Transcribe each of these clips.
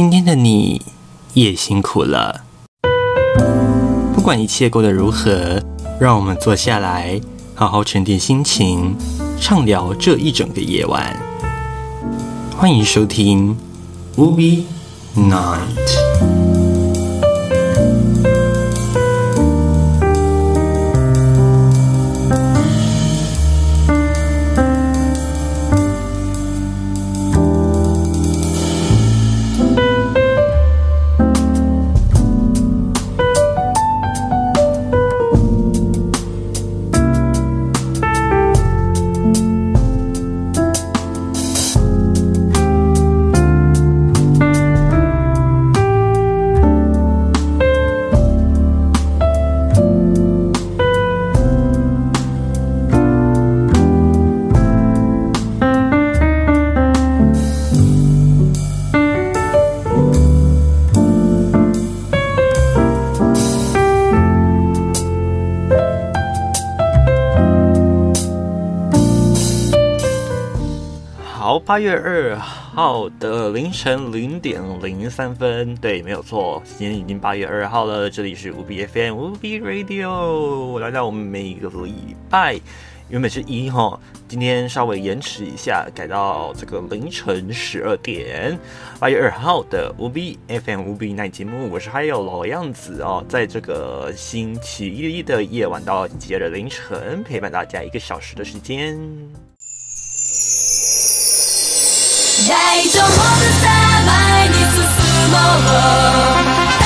今天的你也辛苦了。不管一切过得如何，让我们坐下来，好好沉淀心情，畅聊这一整个夜晚。欢迎收听《Ubi Night》。好八月二号的凌晨零点零三分，对，没有错，今天已经八月二号了。这里是五 B FM 五 B Radio，我来到我们每一个礼拜，原本是一哈，今天稍微延迟一下，改到这个凌晨十二点。八月二号的五 B FM 五 B 那节目，我是还有老样子哦，在这个星期一的夜晚到接着凌晨，陪伴大家一个小时的时间。大丈夫さ前に進もう。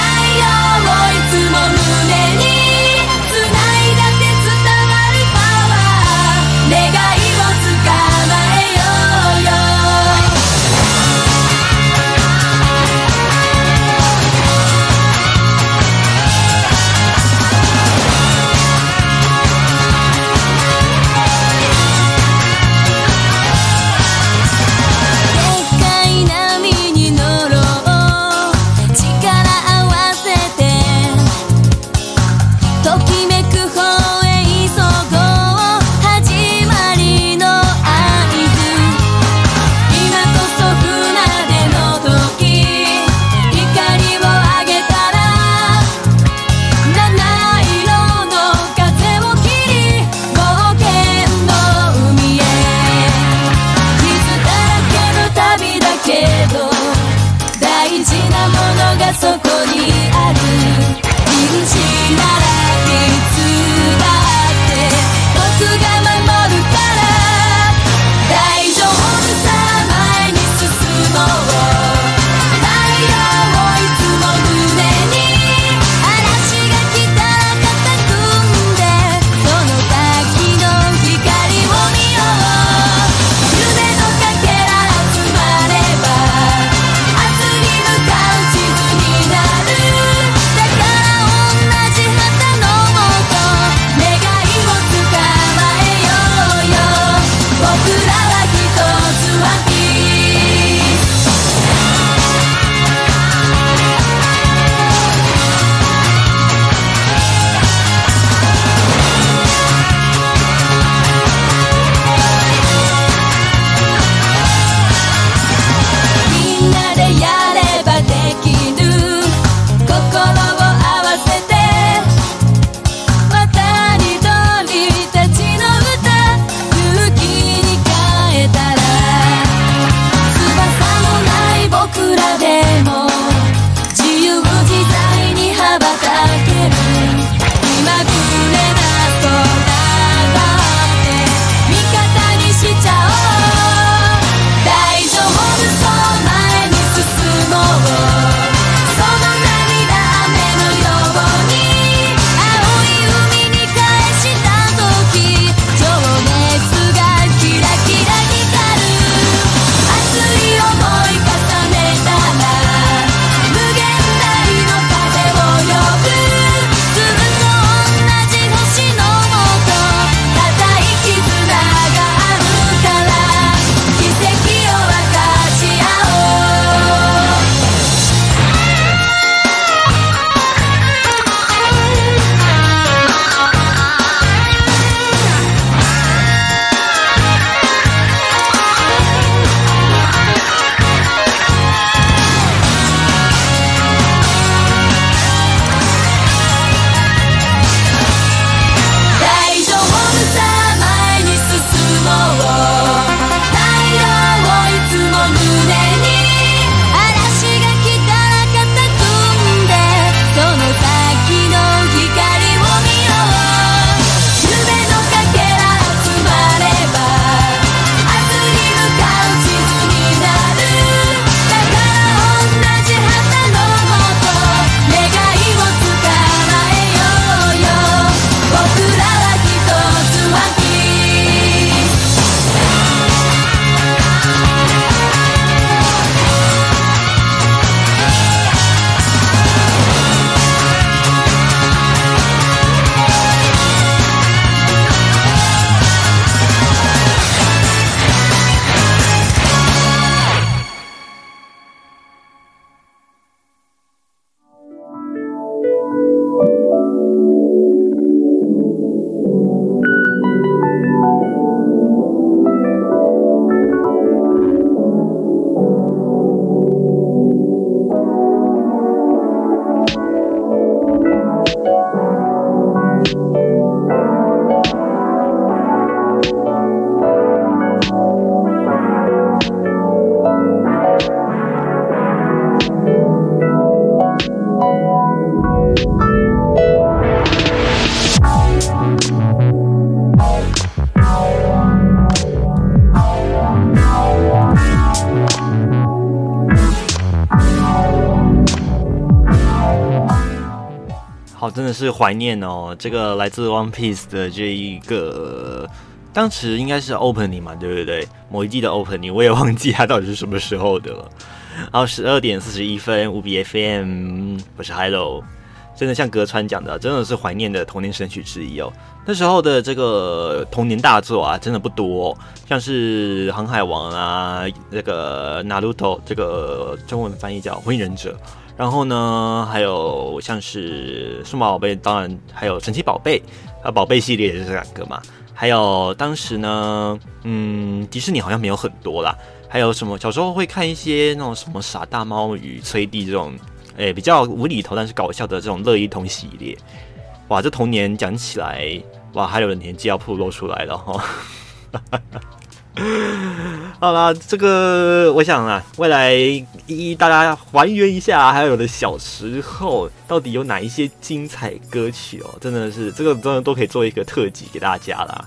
怀念哦。这个来自 One Piece 的这一个，当时应该是 Opening 嘛，对不对？某一季的 Opening，我也忘记它到底是什么时候的了。然后十二点四十一分，五比 FM，不是 Hello，真的像隔川讲的，真的是怀念的童年神曲之一哦。那时候的这个童年大作啊，真的不多，像是《航海王》啊，那个《Naruto》，这个中文翻译叫《火影忍者》。然后呢，还有像是数码宝贝，当然还有神奇宝贝啊，宝贝系列也是这两个嘛。还有当时呢，嗯，迪士尼好像没有很多啦。还有什么小时候会看一些那种什么傻大猫与崔弟这种，诶比较无厘头但是搞笑的这种乐一通系列。哇，这童年讲起来，哇，还有的年纪要暴露出来了哈。好啦，这个我想啊，未来一一大家还原一下，还有的小时候到底有哪一些精彩歌曲哦，真的是这个真的都可以做一个特辑给大家啦。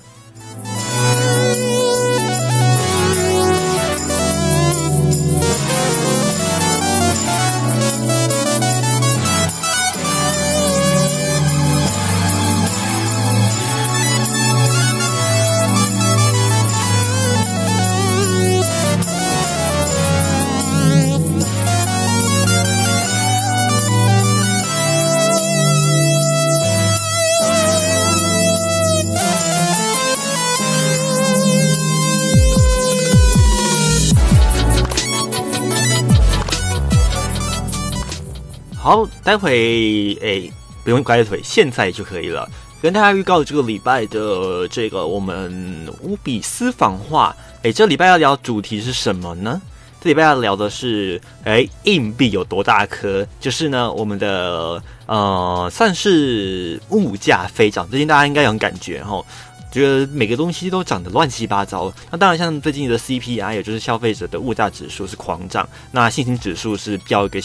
好，待会诶，不用拐腿，现在就可以了。跟大家预告这个礼拜的这个我们乌比私房话，诶，这礼拜要聊主题是什么呢？这礼拜要聊的是，诶，硬币有多大颗？就是呢，我们的呃，算是物价飞涨，最近大家应该有感觉哈，觉得每个东西都涨得乱七八糟。那当然，像最近的 CPI，也就是消费者的物价指数是狂涨，那信心指数是标一个。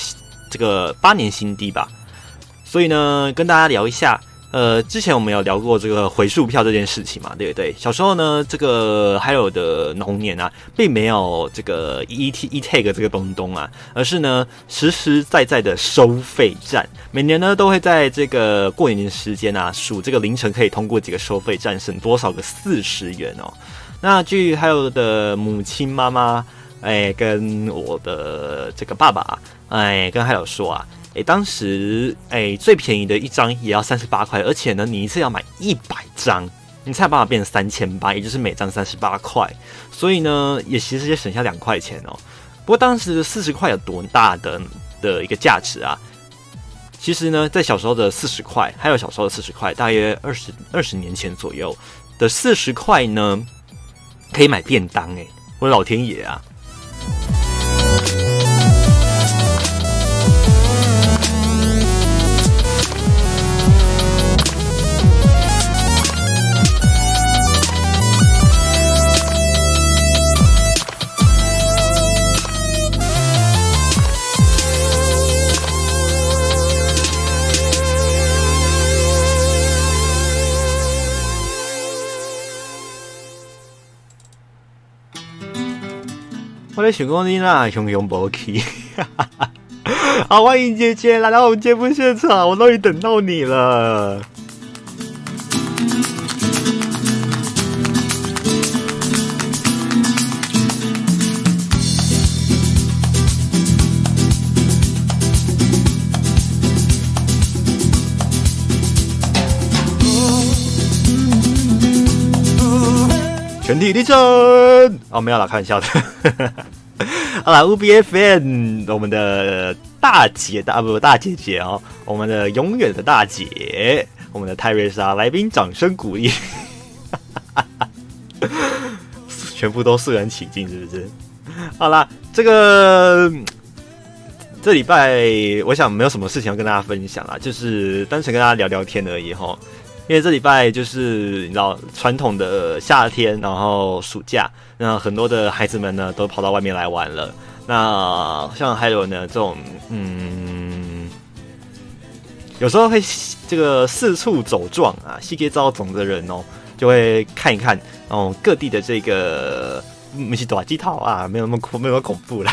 这个八年新低吧，所以呢，跟大家聊一下。呃，之前我们有聊过这个回数票这件事情嘛，对不对？小时候呢，这个还有的龙年啊，并没有这个 E T E tag 这个东东啊，而是呢实实在在的收费站。每年呢，都会在这个过年的时间啊，数这个凌晨可以通过几个收费站，省多少个四十元哦。那据还有的母亲妈妈。哎，跟我的这个爸爸，哎，跟还有说啊，哎，当时哎最便宜的一张也要三十八块，而且呢，你一次要买一百张，你才有办法变成三千八，也就是每张三十八块，所以呢，也其实也省下两块钱哦。不过当时的四十块有多大的的一个价值啊？其实呢，在小时候的四十块，还有小时候的四十块，大约二十二十年前左右的四十块呢，可以买便当哎，我的老天爷啊！you 我在想讲你啦，雄雄无去。好，欢迎姐姐来到我们节目现场，我终于等到你了。全体立正！哦，没有啦，开玩笑的。好了，U B F N，我们的大姐大不大姐姐哦，我们的永远的大姐，我们的泰瑞莎，来宾掌声鼓励，全部都肃然起敬，是不是？好啦，这个这礼拜我想没有什么事情要跟大家分享啦，就是单纯跟大家聊聊天而已哈。因为这礼拜就是你知道传统的夏天，然后暑假，那很多的孩子们呢都跑到外面来玩了。那像还有呢这种，嗯，有时候会这个四处走撞啊，细街遭总的人哦，就会看一看哦各地的这个没是短鸡套啊，没有那么恐，没有那么恐怖了，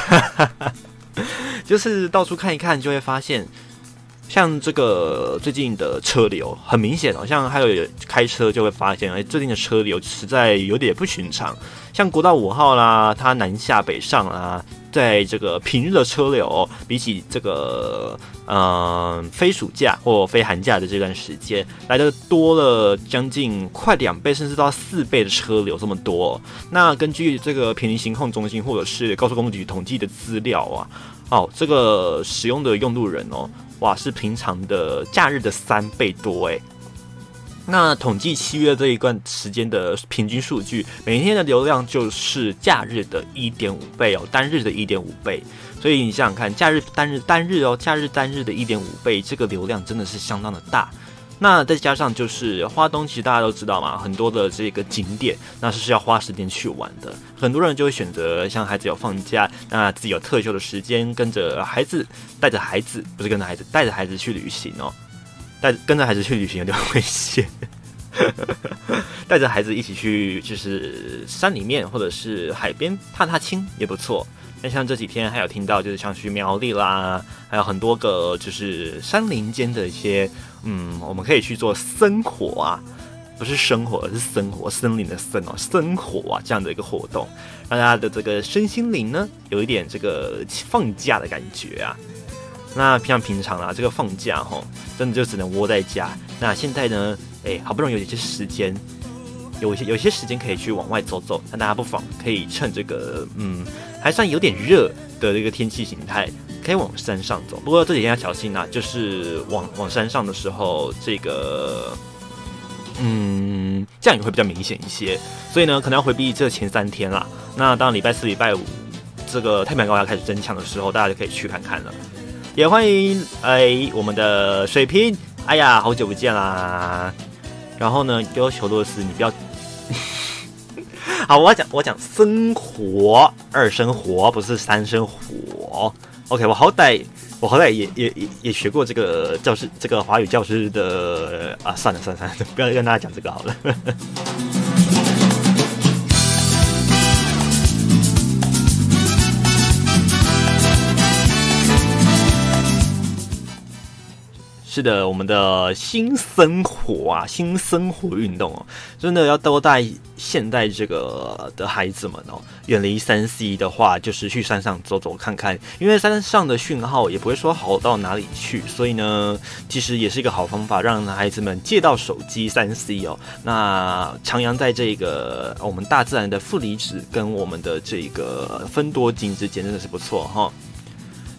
就是到处看一看，就会发现。像这个最近的车流很明显，好像还有开车就会发现，哎，最近的车流实在有点不寻常。像国道五号啦，它南下北上啊，在这个平日的车流，比起这个嗯非暑假或非寒假的这段时间，来的多了将近快两倍，甚至到四倍的车流这么多。那根据这个平行行控中心或者是高速公路局统计的资料啊，哦，这个使用的用路人哦。哇，是平常的假日的三倍多诶。那统计七月这一段时间的平均数据，每天的流量就是假日的一点五倍哦，单日的一点五倍。所以你想想看，假日单日单日哦，假日单日的一点五倍，这个流量真的是相当的大。那再加上就是花东，其实大家都知道嘛，很多的这个景点，那是需要花时间去玩的。很多人就会选择像孩子有放假，那自己有特休的时间，跟着孩子，带着孩子，不是跟着孩子，带着孩子去旅行哦。带跟着孩子去旅行有点危险，带着孩子一起去就是山里面或者是海边踏踏青也不错。那像这几天还有听到，就是像去苗栗啦，还有很多个就是山林间的一些。嗯，我们可以去做生活啊，不是生活，而是生活，森林的森哦，生活啊这样的一个活动，让大家的这个身心灵呢有一点这个放假的感觉啊。那像平常啊，这个放假哈，真的就只能窝在家。那现在呢，哎，好不容易有一些时间，有些有些时间可以去往外走走，那大家不妨可以趁这个嗯还算有点热的这个天气形态。可以往山上走，不过这几天要小心呐，就是往往山上的时候，这个嗯降雨会比较明显一些，所以呢，可能要回避这前三天啦。那当礼拜四、礼拜五这个太平洋高压开始增强的时候，大家就可以去看看了。也欢迎哎我们的水瓶，哎呀，好久不见啦！然后呢，要求洛斯，你不要好，我讲我讲生活二生活，不是三生活。OK，我好歹我好歹也也也也学过这个教师这个华语教师的啊，算了算了算了，不要跟大家讲这个好了。是的，我们的新生活啊，新生活运动哦，真的要多带现代这个的孩子们哦，远离三 C 的话，就是去山上走走看看，因为山上的讯号也不会说好到哪里去，所以呢，其实也是一个好方法，让孩子们借到手机三 C 哦，那徜徉在这个我们大自然的负离子跟我们的这个分多金之间，真的是不错哈。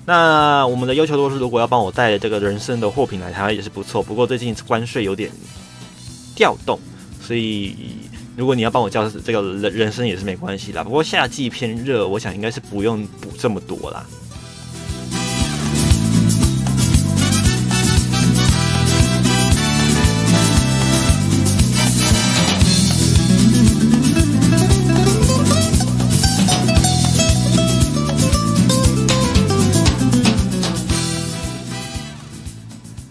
那我们的要求都是，如果要帮我带这个人参的货品来台湾也是不错。不过最近关税有点调动，所以如果你要帮我叫这个人人参也是没关系啦。不过夏季偏热，我想应该是不用补这么多啦。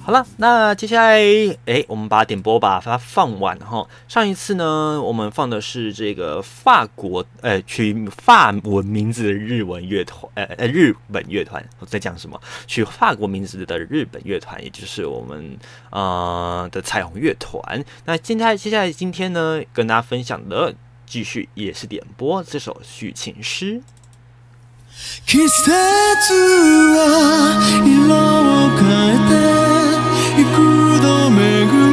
好了，那接下来，哎，我们把点播把它放完哈。上一次呢，我们放的是这个法国，呃，取法文名字的日文乐团，呃呃，日本乐团。我在讲什么？取法国名字的日本乐团，也就是我们呃的彩虹乐团。那现在，接下来今天呢，跟大家分享的继续也是点播这首许情诗。 이끌다 매그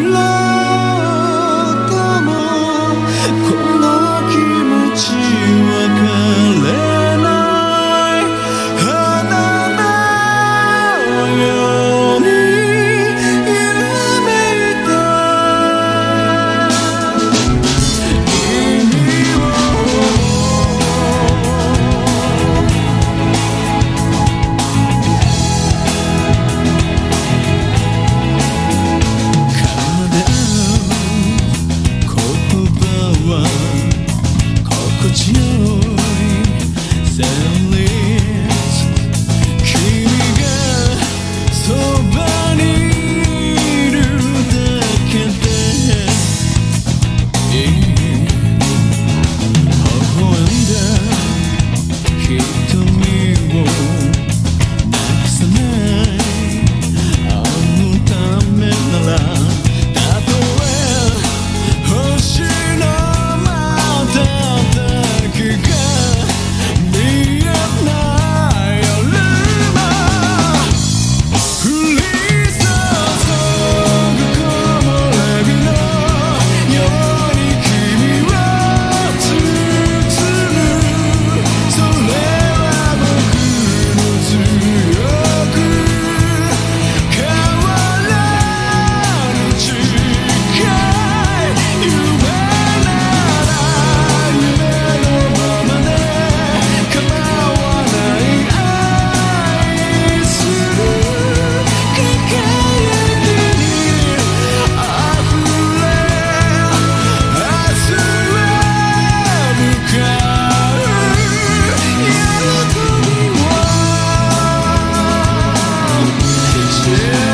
Yeah.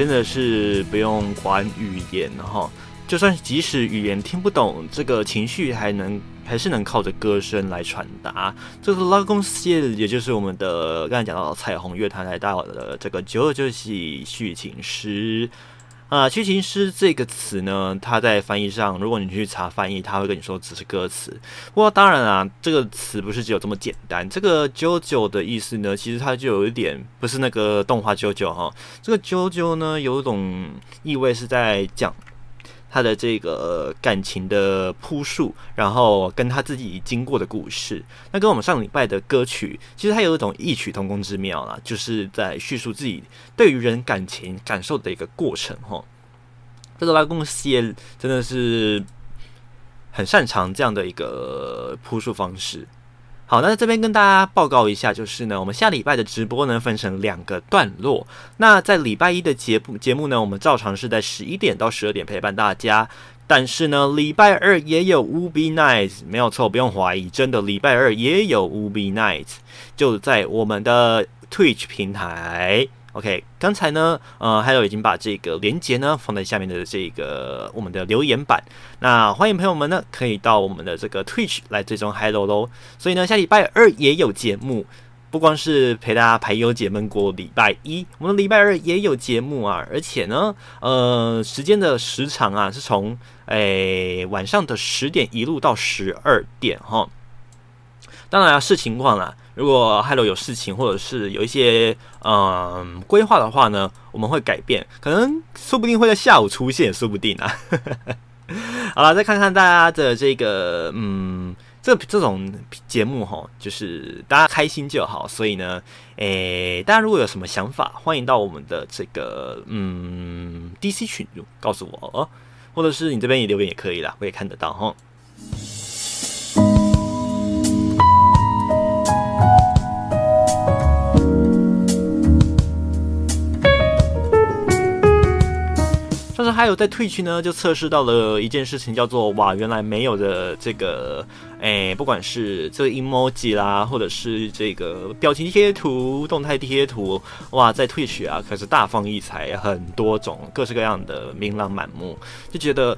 真的是不用管语言哈，就算即使语言听不懂，这个情绪还能还是能靠着歌声来传达。这个拉贡谢，也就是我们的刚才讲到的彩虹乐团来到的这个九二九系续情诗。啊，剧情诗这个词呢，它在翻译上，如果你去查翻译，它会跟你说只是歌词。不过当然啊，这个词不是只有这么简单。这个啾啾的意思呢，其实它就有一点不是那个动画啾啾哈，这个啾啾呢，有一种意味是在讲他的这个感情的铺述，然后跟他自己经过的故事。那跟我们上礼拜的歌曲，其实它有一种异曲同工之妙啦，就是在叙述自己对于人感情感受的一个过程哈。这个拉贡谢真的是很擅长这样的一个铺述方式。好，那这边跟大家报告一下，就是呢，我们下礼拜的直播呢分成两个段落。那在礼拜一的节目节目呢，我们照常是在十一点到十二点陪伴大家。但是呢，礼拜二也有 Ubi Night，没有错，不用怀疑，真的礼拜二也有 Ubi Night，就在我们的 Twitch 平台。OK，刚才呢，呃，还有已经把这个连接呢放在下面的这个我们的留言板。那欢迎朋友们呢，可以到我们的这个 Twitch 来追踪 Hello 喽。所以呢，下礼拜二也有节目，不光是陪大家排忧解闷过礼拜一，我们礼拜二也有节目啊。而且呢，呃，时间的时长啊，是从诶晚上的十点一路到十二点哈。当然啊视情况啦。如果 Hello 有事情，或者是有一些嗯规划的话呢，我们会改变，可能说不定会在下午出现，说不定啊。好了，再看看大家的这个嗯，这这种节目哈，就是大家开心就好。所以呢，诶，大家如果有什么想法，欢迎到我们的这个嗯 DC 群告诉我哦，或者是你这边也留言也可以啦，我也看得到哈。还有在退区呢，就测试到了一件事情，叫做哇，原来没有的这个，哎，不管是这个 emoji 啦，或者是这个表情贴图、动态贴图，哇，在退区啊，可是大放异彩，很多种各式各样的琳琅满目，就觉得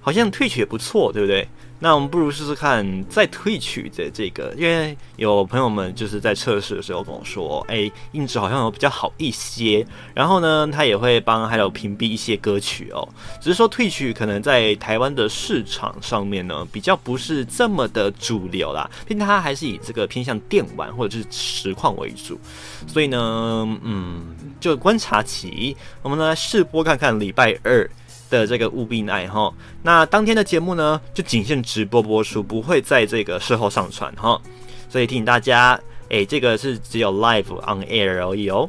好像退曲也不错，对不对？那我们不如试试看再退曲的这个，因为有朋友们就是在测试的时候跟我说，哎，音质好像有比较好一些。然后呢，他也会帮还有屏蔽一些歌曲哦。只是说退曲可能在台湾的市场上面呢，比较不是这么的主流啦，毕竟它还是以这个偏向电玩或者是实况为主。所以呢，嗯，就观察期，我们呢试播看看礼拜二。的这个务必爱哈，那当天的节目呢，就仅限直播播出，不会在这个事后上传哈，所以提醒大家，哎，这个是只有 live on air 而已哦。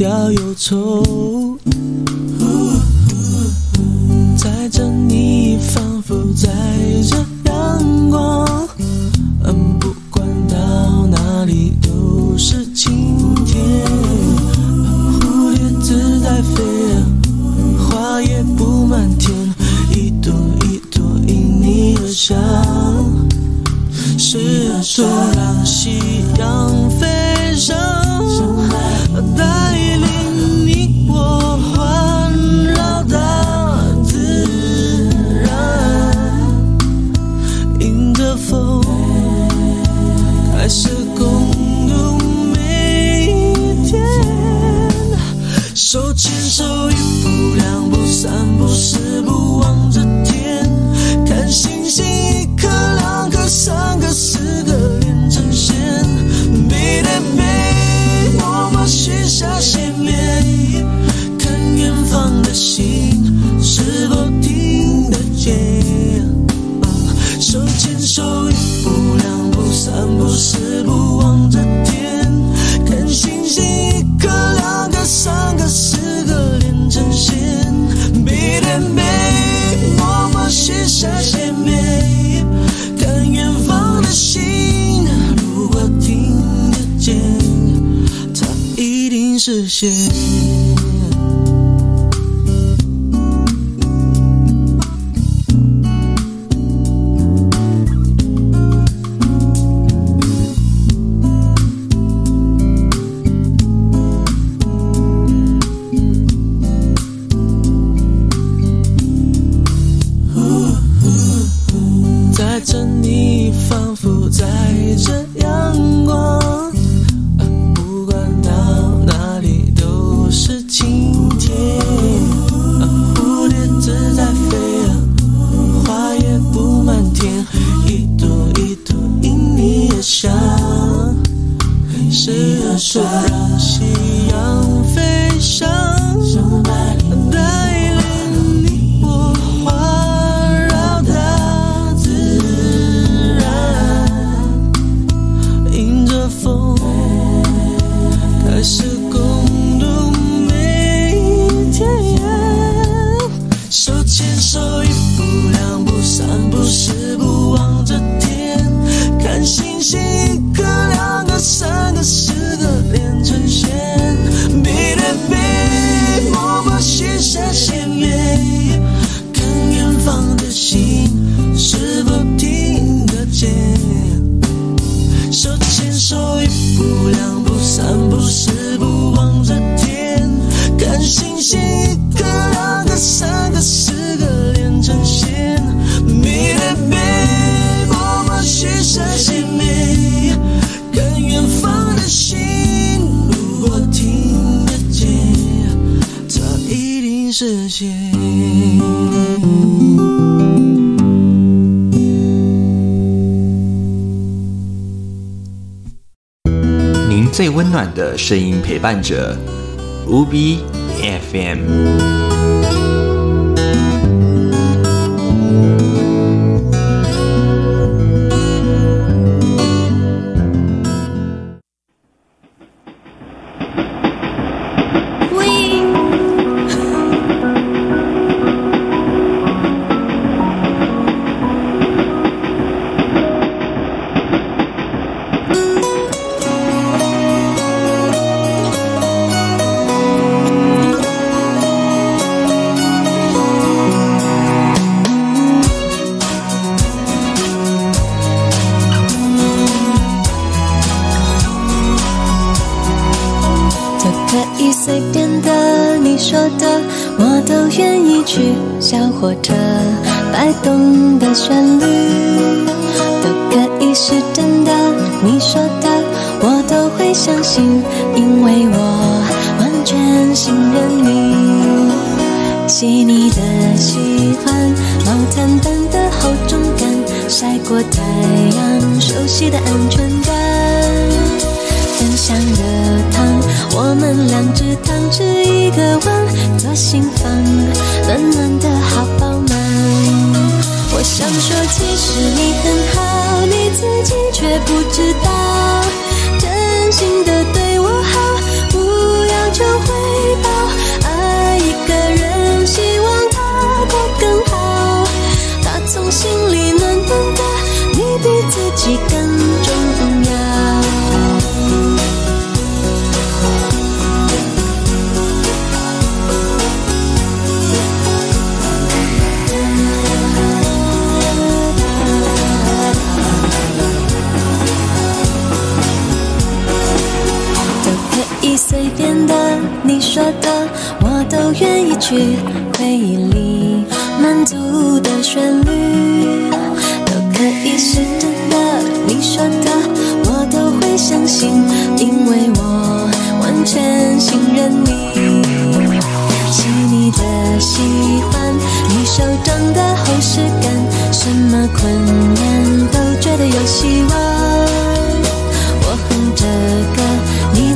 掉忧愁。在这你仿佛在这手牵手一步两步三步四步望着天看星星一颗两颗三颗四颗连成线背对背默默许下心愿看远方的星如果听得见它一定实现暖的声音陪伴着。无比 FM 两只汤匙一个碗，左心房，暖暖的好饱满。我想说，其实你很好，你自己却不知道，真心的愿意去。回忆里满足的旋律，都可以是真的，你说的我都会相信，因为我完全信任你。细腻的喜欢，你手掌的厚实感，什么困难都觉得有希望。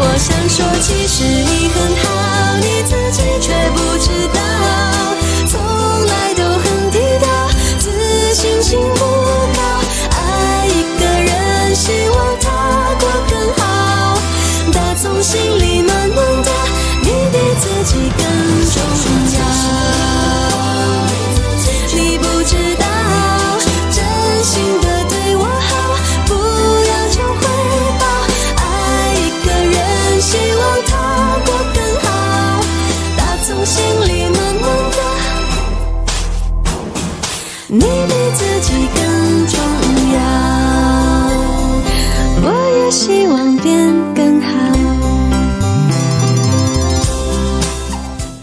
我想说，其实你很好，你比自己更重要。我也希望变更好。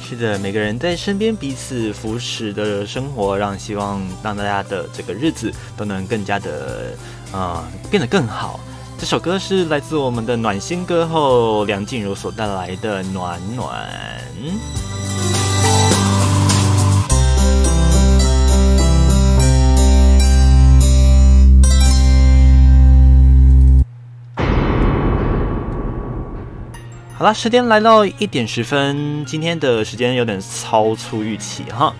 是的，每个人在身边彼此扶持的生活，让希望让大家的这个日子都能更加的呃变得更好。这首歌是来自我们的暖心歌后梁静茹所带来的《暖暖》。好啦，时间来到一点十分，今天的时间有点超出预期哈。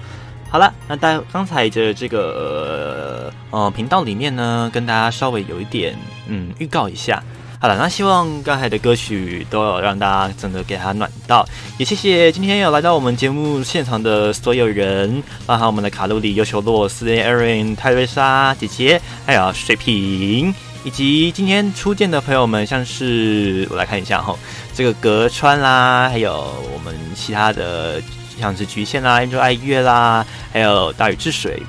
好了，那大刚才的这个呃频道里面呢，跟大家稍微有一点嗯预告一下。好了，那希望刚才的歌曲都有让大家真的给它暖到，也谢谢今天有来到我们节目现场的所有人，包含我们的卡路里、优秀洛斯、Aaron、泰瑞莎姐姐，还有水瓶。以及今天初见的朋友们，像是我来看一下哈，这个隔川啦，还有我们其他的像是局限啦、Angel 爱乐啦，还有大禹治水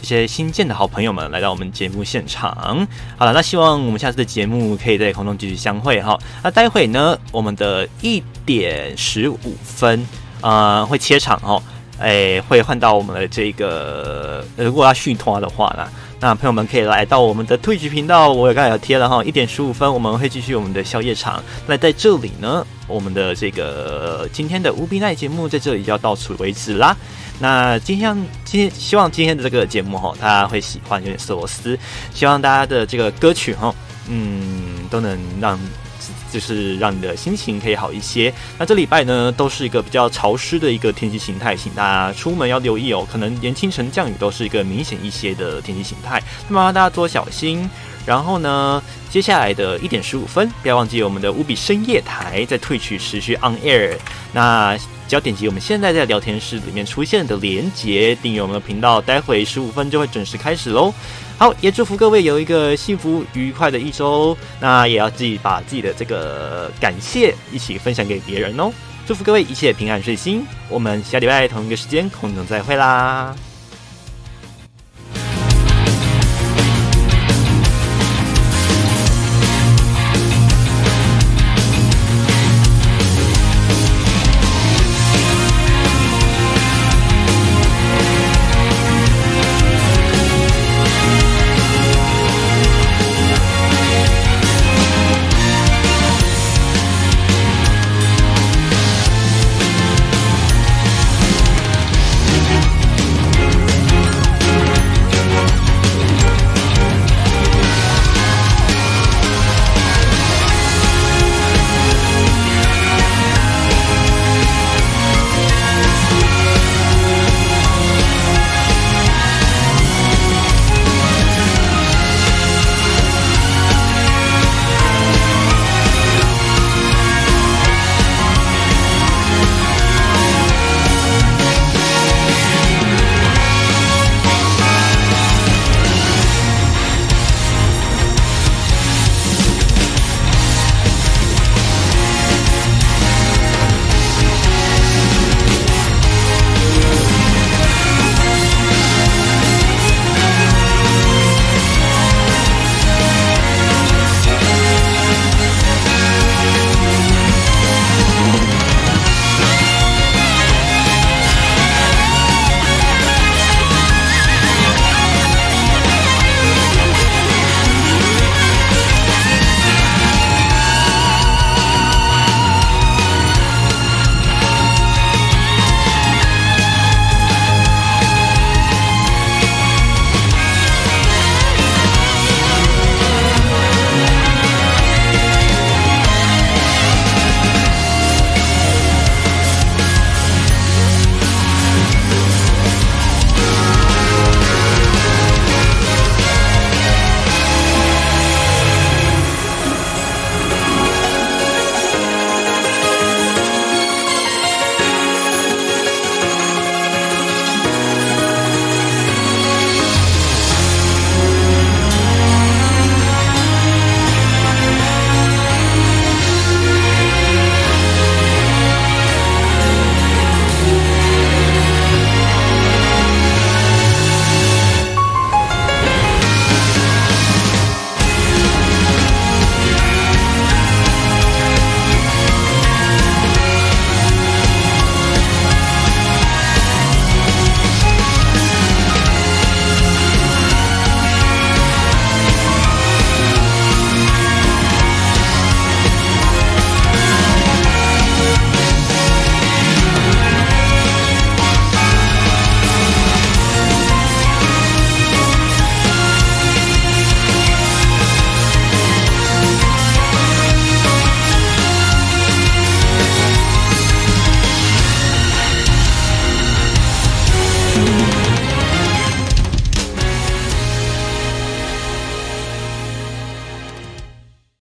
这些新建的好朋友们来到我们节目现场。好了，那希望我们下次的节目可以在空中继续相会哈。那待会呢，我们的一点十五分，呃，会切场哦，哎，会换到我们的这个，如果要续拖的话呢。那朋友们可以来到我们的 Twitch 频道，我也刚才有贴了哈，一点十五分我们会继续我们的宵夜场。那在这里呢，我们的这个今天的无比奈节目在这里就要到此为止啦。那今天今天希望今天的这个节目哈，大家会喜欢，有点瑟罗斯，希望大家的这个歌曲哈，嗯，都能让。就是让你的心情可以好一些。那这礼拜呢，都是一个比较潮湿的一个天气形态，请大家出门要留意哦。可能连清晨降雨都是一个明显一些的天气形态，那么大家多小心。然后呢，接下来的一点十五分，不要忘记我们的无比深夜台在退曲持续 on air。那只要点击我们现在在聊天室里面出现的连接，订阅我们的频道，待会十五分就会准时开始喽。好，也祝福各位有一个幸福愉快的一周。那也要自己把自己的这个感谢一起分享给别人哦。祝福各位一切平安顺心。我们下礼拜同一个时间空中再会啦。